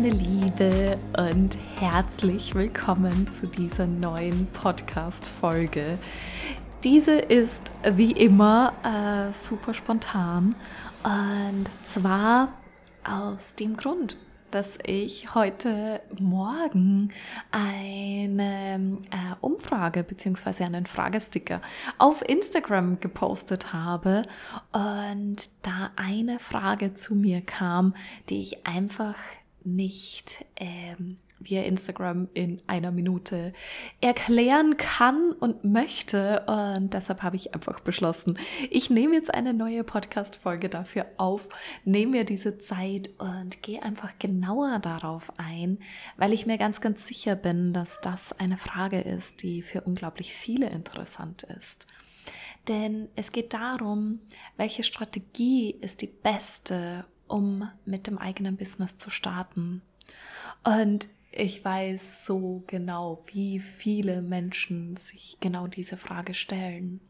Meine Liebe und herzlich willkommen zu dieser neuen Podcast-Folge. Diese ist wie immer äh, super spontan und zwar aus dem Grund, dass ich heute Morgen eine äh, Umfrage bzw. einen Fragesticker auf Instagram gepostet habe und da eine Frage zu mir kam, die ich einfach nicht ähm, via Instagram in einer Minute erklären kann und möchte. Und deshalb habe ich einfach beschlossen, ich nehme jetzt eine neue Podcast-Folge dafür auf, nehme mir diese Zeit und gehe einfach genauer darauf ein, weil ich mir ganz, ganz sicher bin, dass das eine Frage ist, die für unglaublich viele interessant ist. Denn es geht darum, welche Strategie ist die beste, um mit dem eigenen Business zu starten. Und ich weiß so genau, wie viele Menschen sich genau diese Frage stellen.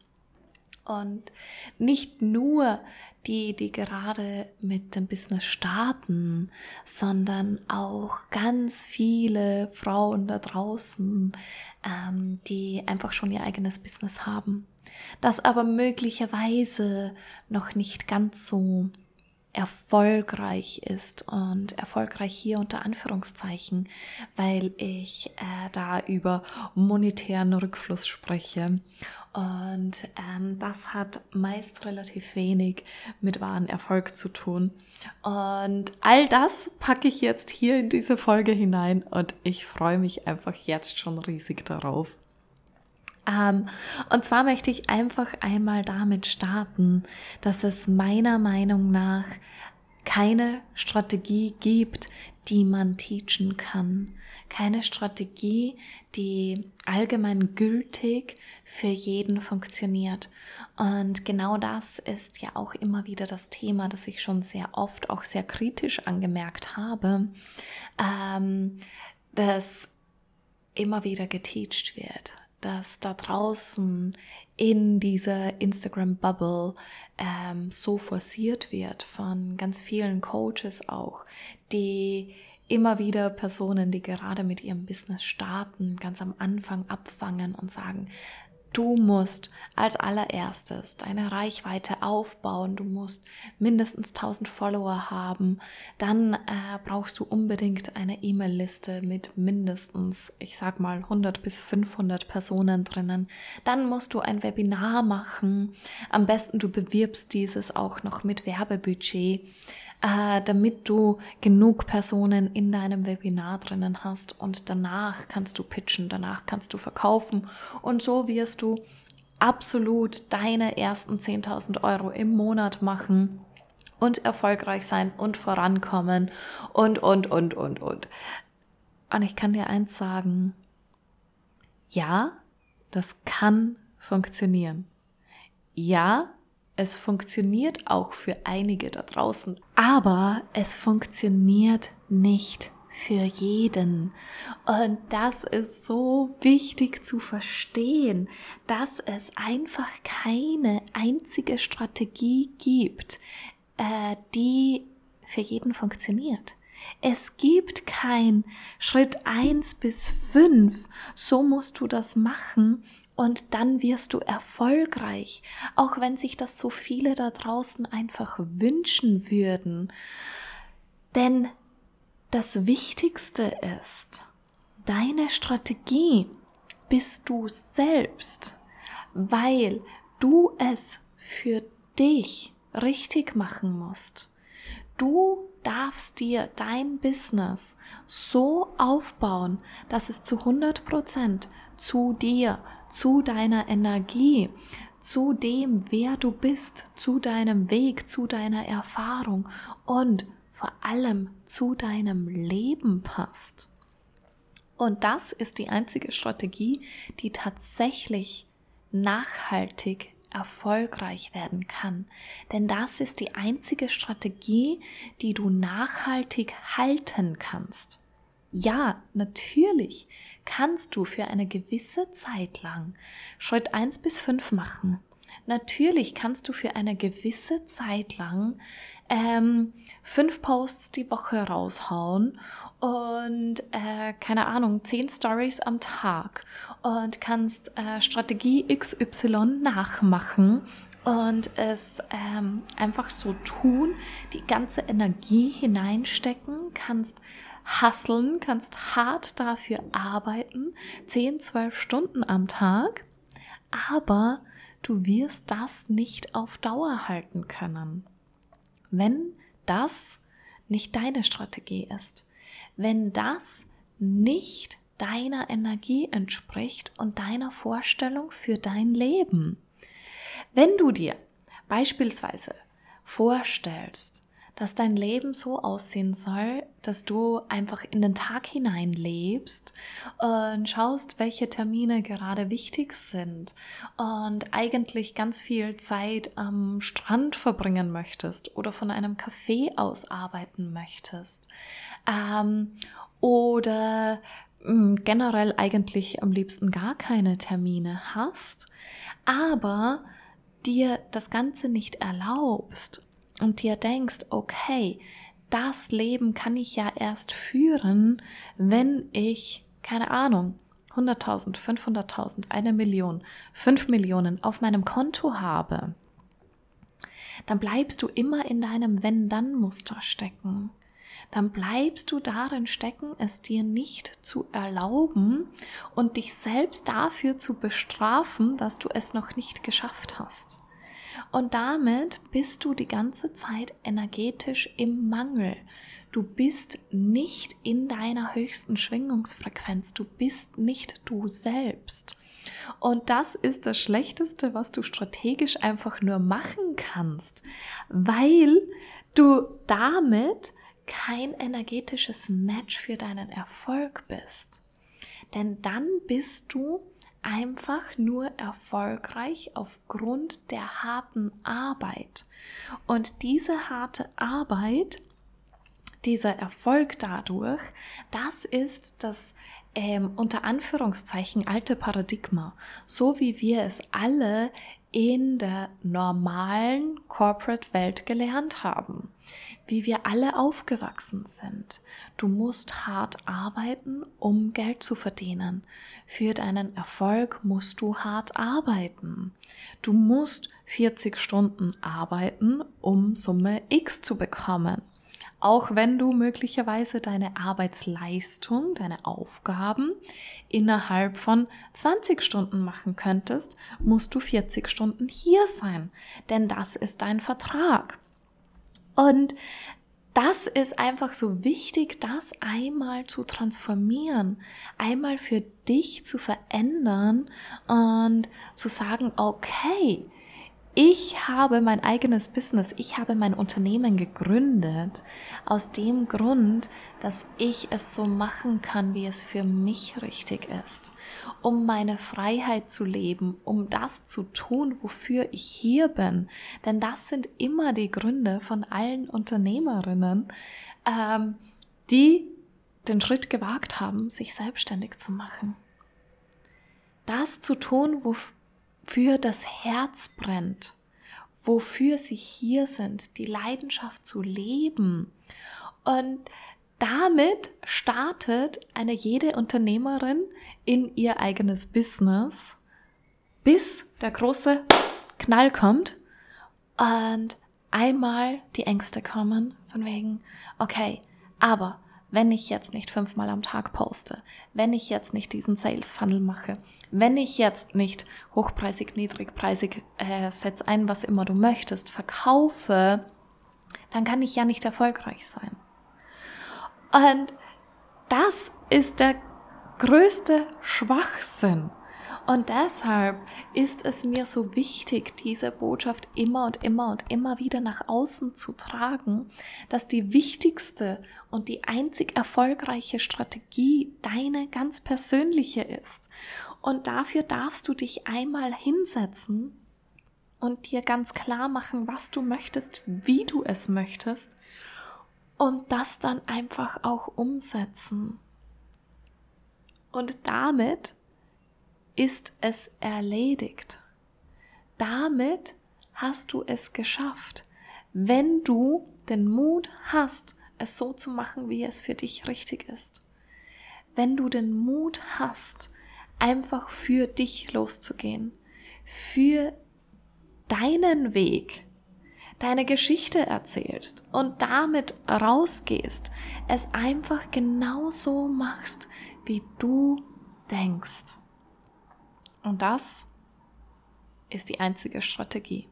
Und nicht nur die, die gerade mit dem Business starten, sondern auch ganz viele Frauen da draußen, ähm, die einfach schon ihr eigenes Business haben, das aber möglicherweise noch nicht ganz so erfolgreich ist und erfolgreich hier unter Anführungszeichen, weil ich äh, da über monetären Rückfluss spreche. Und ähm, das hat meist relativ wenig mit wahren Erfolg zu tun. Und all das packe ich jetzt hier in diese Folge hinein und ich freue mich einfach jetzt schon riesig darauf. Ähm, und zwar möchte ich einfach einmal damit starten, dass es meiner Meinung nach keine Strategie gibt, die man teachen kann. Keine Strategie, die allgemein gültig für jeden funktioniert. Und genau das ist ja auch immer wieder das Thema, das ich schon sehr oft auch sehr kritisch angemerkt habe, ähm, dass immer wieder geteacht wird dass da draußen in dieser Instagram-Bubble ähm, so forciert wird von ganz vielen Coaches auch, die immer wieder Personen, die gerade mit ihrem Business starten, ganz am Anfang abfangen und sagen, Du musst als allererstes deine Reichweite aufbauen. Du musst mindestens 1000 Follower haben. Dann äh, brauchst du unbedingt eine E-Mail-Liste mit mindestens, ich sag mal, 100 bis 500 Personen drinnen. Dann musst du ein Webinar machen. Am besten du bewirbst dieses auch noch mit Werbebudget äh, damit du genug Personen in deinem Webinar drinnen hast und danach kannst du pitchen, danach kannst du verkaufen und so wirst du absolut deine ersten 10.000 Euro im Monat machen und erfolgreich sein und vorankommen und, und, und, und, und. Und ich kann dir eins sagen, ja, das kann funktionieren. Ja, es funktioniert auch für einige da draußen, aber es funktioniert nicht für jeden. Und das ist so wichtig zu verstehen, dass es einfach keine einzige Strategie gibt, äh, die für jeden funktioniert. Es gibt kein Schritt eins bis fünf. so musst du das machen und dann wirst du erfolgreich, auch wenn sich das so viele da draußen einfach wünschen würden. Denn das Wichtigste ist, deine Strategie bist du selbst, weil du es für dich richtig machen musst. Du darfst dir dein Business so aufbauen, dass es zu 100 Prozent zu dir, zu deiner Energie, zu dem, wer du bist, zu deinem Weg, zu deiner Erfahrung und vor allem zu deinem Leben passt. Und das ist die einzige Strategie, die tatsächlich nachhaltig erfolgreich werden kann. Denn das ist die einzige Strategie, die du nachhaltig halten kannst. Ja, natürlich kannst du für eine gewisse Zeit lang Schritt 1 bis 5 machen. natürlich kannst du für eine gewisse Zeit lang ähm, fünf Posts die Woche raushauen und äh, keine Ahnung, zehn Stories am Tag und kannst äh, Strategie XY nachmachen und es ähm, einfach so tun, die ganze Energie hineinstecken, kannst hasseln, kannst hart dafür arbeiten, 10, 12 Stunden am Tag, aber du wirst das nicht auf Dauer halten können. Wenn das nicht deine Strategie ist, wenn das nicht deiner Energie entspricht und deiner Vorstellung für dein Leben. Wenn du dir beispielsweise vorstellst, dass dein Leben so aussehen soll, dass du einfach in den Tag hinein lebst und schaust, welche Termine gerade wichtig sind und eigentlich ganz viel Zeit am Strand verbringen möchtest oder von einem Café aus arbeiten möchtest. Ähm, oder hm, generell eigentlich am liebsten gar keine Termine hast, aber dir das Ganze nicht erlaubst und dir denkst, okay, das Leben kann ich ja erst führen, wenn ich, keine Ahnung, 100.000, 500.000, eine Million, 5 Millionen auf meinem Konto habe, dann bleibst du immer in deinem Wenn-Dann-Muster stecken. Dann bleibst du darin stecken, es dir nicht zu erlauben und dich selbst dafür zu bestrafen, dass du es noch nicht geschafft hast. Und damit bist du die ganze Zeit energetisch im Mangel. Du bist nicht in deiner höchsten Schwingungsfrequenz. Du bist nicht du selbst. Und das ist das Schlechteste, was du strategisch einfach nur machen kannst, weil du damit kein energetisches Match für deinen Erfolg bist. Denn dann bist du einfach nur erfolgreich aufgrund der harten Arbeit. Und diese harte Arbeit, dieser Erfolg dadurch, das ist das ähm, unter Anführungszeichen alte Paradigma, so wie wir es alle in der normalen Corporate-Welt gelernt haben, wie wir alle aufgewachsen sind. Du musst hart arbeiten, um Geld zu verdienen. Für deinen Erfolg musst du hart arbeiten. Du musst 40 Stunden arbeiten, um Summe X zu bekommen. Auch wenn du möglicherweise deine Arbeitsleistung, deine Aufgaben innerhalb von 20 Stunden machen könntest, musst du 40 Stunden hier sein, denn das ist dein Vertrag. Und das ist einfach so wichtig, das einmal zu transformieren, einmal für dich zu verändern und zu sagen, okay, ich habe mein eigenes Business, ich habe mein Unternehmen gegründet aus dem Grund, dass ich es so machen kann, wie es für mich richtig ist, um meine Freiheit zu leben, um das zu tun, wofür ich hier bin. Denn das sind immer die Gründe von allen Unternehmerinnen, ähm, die den Schritt gewagt haben, sich selbstständig zu machen. Das zu tun, wofür wofür das Herz brennt, wofür sie hier sind, die Leidenschaft zu leben. Und damit startet eine jede Unternehmerin in ihr eigenes Business, bis der große Knall kommt und einmal die Ängste kommen von wegen, okay, aber wenn ich jetzt nicht fünfmal am Tag poste, wenn ich jetzt nicht diesen Sales Funnel mache, wenn ich jetzt nicht hochpreisig, niedrigpreisig, äh, setz ein, was immer du möchtest, verkaufe, dann kann ich ja nicht erfolgreich sein. Und das ist der größte Schwachsinn. Und deshalb ist es mir so wichtig, diese Botschaft immer und immer und immer wieder nach außen zu tragen, dass die wichtigste und die einzig erfolgreiche Strategie deine ganz persönliche ist. Und dafür darfst du dich einmal hinsetzen und dir ganz klar machen, was du möchtest, wie du es möchtest und das dann einfach auch umsetzen. Und damit ist es erledigt. damit hast du es geschafft. Wenn du den Mut hast, es so zu machen, wie es für dich richtig ist. Wenn du den Mut hast, einfach für dich loszugehen, für deinen Weg, deine Geschichte erzählst und damit rausgehst, es einfach genauso machst, wie du denkst. Und das ist die einzige Strategie.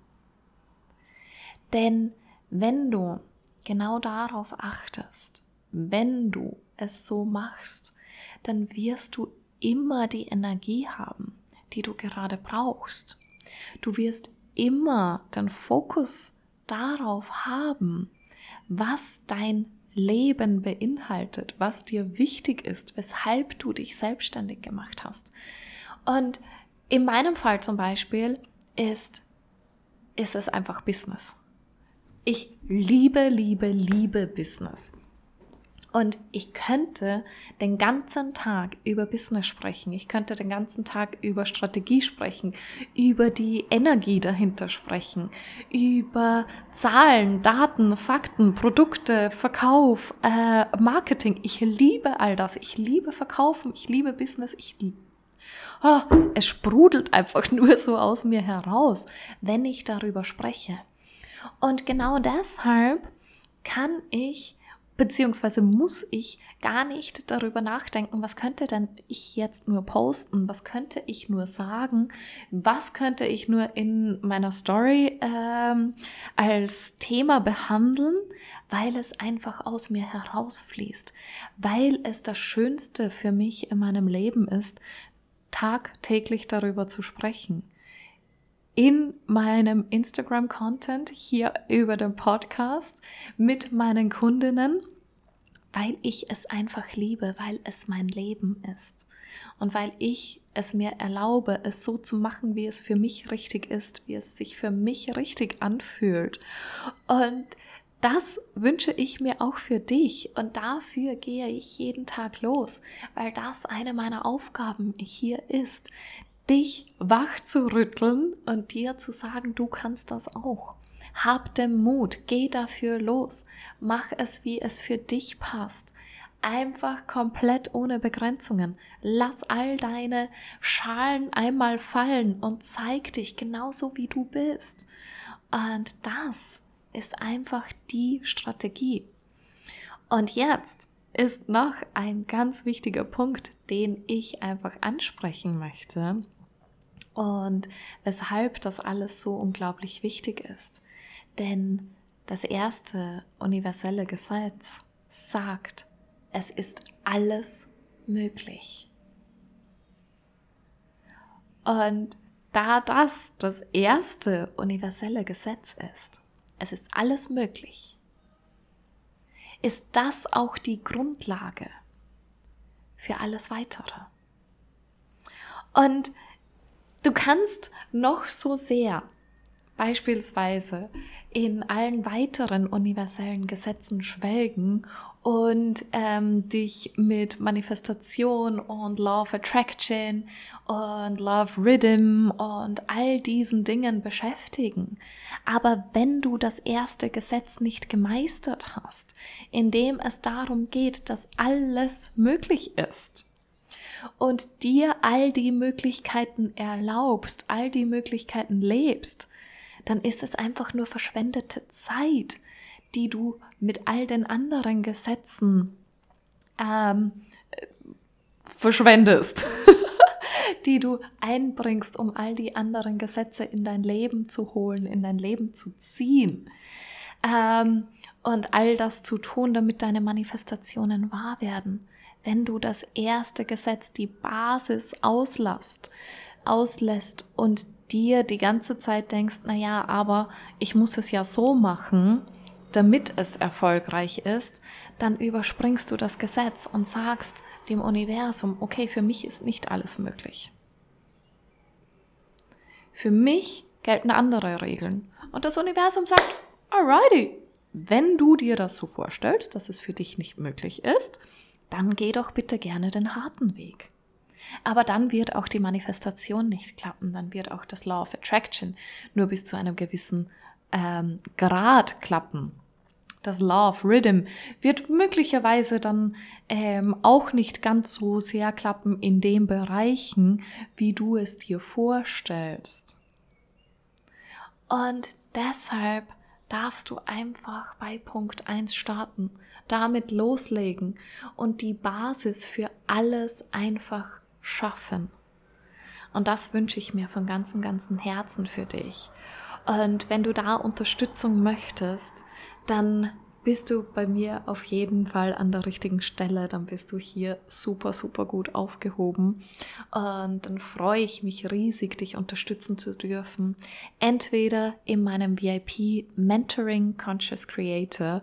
Denn wenn du genau darauf achtest, wenn du es so machst, dann wirst du immer die Energie haben, die du gerade brauchst. Du wirst immer den Fokus darauf haben, was dein Leben beinhaltet, was dir wichtig ist, weshalb du dich selbstständig gemacht hast. Und in meinem Fall zum Beispiel ist, ist es einfach Business. Ich liebe, liebe, liebe Business. Und ich könnte den ganzen Tag über Business sprechen. Ich könnte den ganzen Tag über Strategie sprechen, über die Energie dahinter sprechen, über Zahlen, Daten, Fakten, Produkte, Verkauf, äh, Marketing. Ich liebe all das. Ich liebe Verkaufen. Ich liebe Business. Ich liebe Oh, es sprudelt einfach nur so aus mir heraus, wenn ich darüber spreche. Und genau deshalb kann ich beziehungsweise muss ich gar nicht darüber nachdenken, was könnte denn ich jetzt nur posten, was könnte ich nur sagen, was könnte ich nur in meiner Story ähm, als Thema behandeln, weil es einfach aus mir herausfließt, weil es das Schönste für mich in meinem Leben ist, tagtäglich darüber zu sprechen in meinem Instagram-Content hier über den Podcast mit meinen Kundinnen, weil ich es einfach liebe, weil es mein Leben ist und weil ich es mir erlaube, es so zu machen, wie es für mich richtig ist, wie es sich für mich richtig anfühlt. Und das wünsche ich mir auch für dich und dafür gehe ich jeden Tag los, weil das eine meiner Aufgaben hier ist, dich wach zu rütteln und dir zu sagen, du kannst das auch. Hab den Mut, geh dafür los, mach es, wie es für dich passt. Einfach komplett ohne Begrenzungen. Lass all deine Schalen einmal fallen und zeig dich genauso, wie du bist. Und das ist einfach die Strategie. Und jetzt ist noch ein ganz wichtiger Punkt, den ich einfach ansprechen möchte und weshalb das alles so unglaublich wichtig ist. Denn das erste universelle Gesetz sagt, es ist alles möglich. Und da das das erste universelle Gesetz ist, es ist alles möglich, ist das auch die Grundlage für alles weitere. Und Du kannst noch so sehr beispielsweise in allen weiteren universellen Gesetzen schwelgen und ähm, dich mit Manifestation und Law of Attraction und Love Rhythm und all diesen Dingen beschäftigen. Aber wenn du das erste Gesetz nicht gemeistert hast, in dem es darum geht, dass alles möglich ist, und dir all die Möglichkeiten erlaubst, all die Möglichkeiten lebst, dann ist es einfach nur verschwendete Zeit, die du mit all den anderen Gesetzen ähm, verschwendest, die du einbringst, um all die anderen Gesetze in dein Leben zu holen, in dein Leben zu ziehen. Ähm, und all das zu tun, damit deine Manifestationen wahr werden wenn du das erste Gesetz, die Basis auslässt, auslässt und dir die ganze Zeit denkst, na ja, aber ich muss es ja so machen, damit es erfolgreich ist, dann überspringst du das Gesetz und sagst dem Universum, okay, für mich ist nicht alles möglich. Für mich gelten andere Regeln. Und das Universum sagt, alrighty, wenn du dir das so vorstellst, dass es für dich nicht möglich ist, dann geh doch bitte gerne den harten Weg. Aber dann wird auch die Manifestation nicht klappen, dann wird auch das Law of Attraction nur bis zu einem gewissen ähm, Grad klappen. Das of Rhythm wird möglicherweise dann ähm, auch nicht ganz so sehr klappen in den Bereichen, wie du es dir vorstellst. Und deshalb darfst du einfach bei Punkt 1 starten, damit loslegen und die Basis für alles einfach schaffen. Und das wünsche ich mir von ganzem, ganzem Herzen für dich. Und wenn du da Unterstützung möchtest, dann bist du bei mir auf jeden Fall an der richtigen Stelle, dann bist du hier super, super gut aufgehoben. Und dann freue ich mich riesig, dich unterstützen zu dürfen. Entweder in meinem VIP Mentoring Conscious Creator,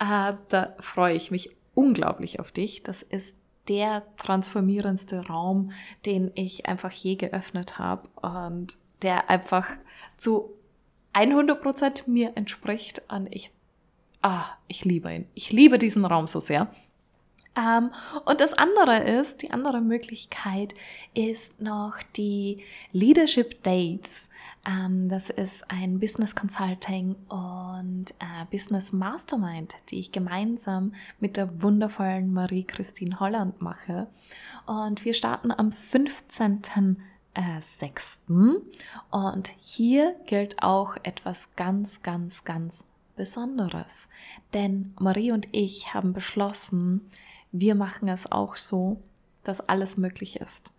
äh, da freue ich mich unglaublich auf dich. Das ist der transformierendste Raum, den ich einfach je geöffnet habe und der einfach zu 100% mir entspricht und ich ah, ich liebe ihn. Ich liebe diesen Raum so sehr. Ähm, und das andere ist, die andere Möglichkeit ist noch die Leadership Dates. Ähm, das ist ein Business Consulting und äh, Business Mastermind, die ich gemeinsam mit der wundervollen Marie-Christine Holland mache. Und wir starten am 15. Äh, 6. Und hier gilt auch etwas ganz, ganz, ganz Besonderes. Denn Marie und ich haben beschlossen, wir machen es auch so, dass alles möglich ist.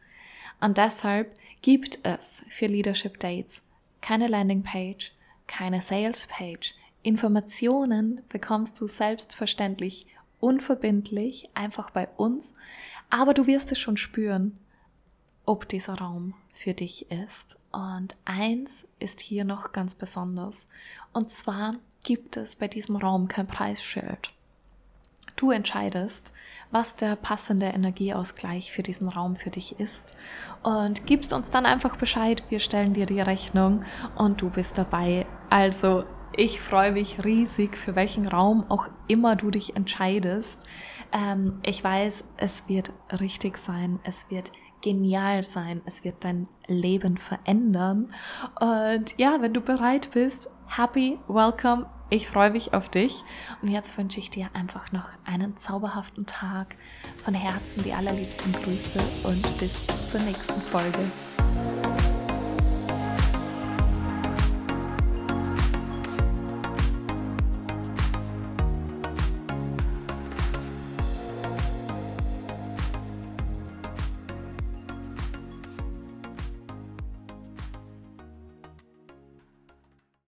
Und deshalb gibt es für Leadership Dates keine Landingpage, keine Salespage. Informationen bekommst du selbstverständlich unverbindlich einfach bei uns, aber du wirst es schon spüren, ob dieser Raum für dich ist. Und eins ist hier noch ganz besonders. Und zwar gibt es bei diesem Raum kein Preisschild. Du entscheidest, was der passende Energieausgleich für diesen Raum für dich ist und gibst uns dann einfach Bescheid. Wir stellen dir die Rechnung und du bist dabei. Also ich freue mich riesig, für welchen Raum auch immer du dich entscheidest. Ähm, ich weiß, es wird richtig sein. Es wird genial sein. Es wird dein Leben verändern. Und ja, wenn du bereit bist, happy, welcome. Ich freue mich auf dich. Und jetzt wünsche ich dir einfach noch einen zauberhaften Tag. Von Herzen die allerliebsten Grüße und bis zur nächsten Folge.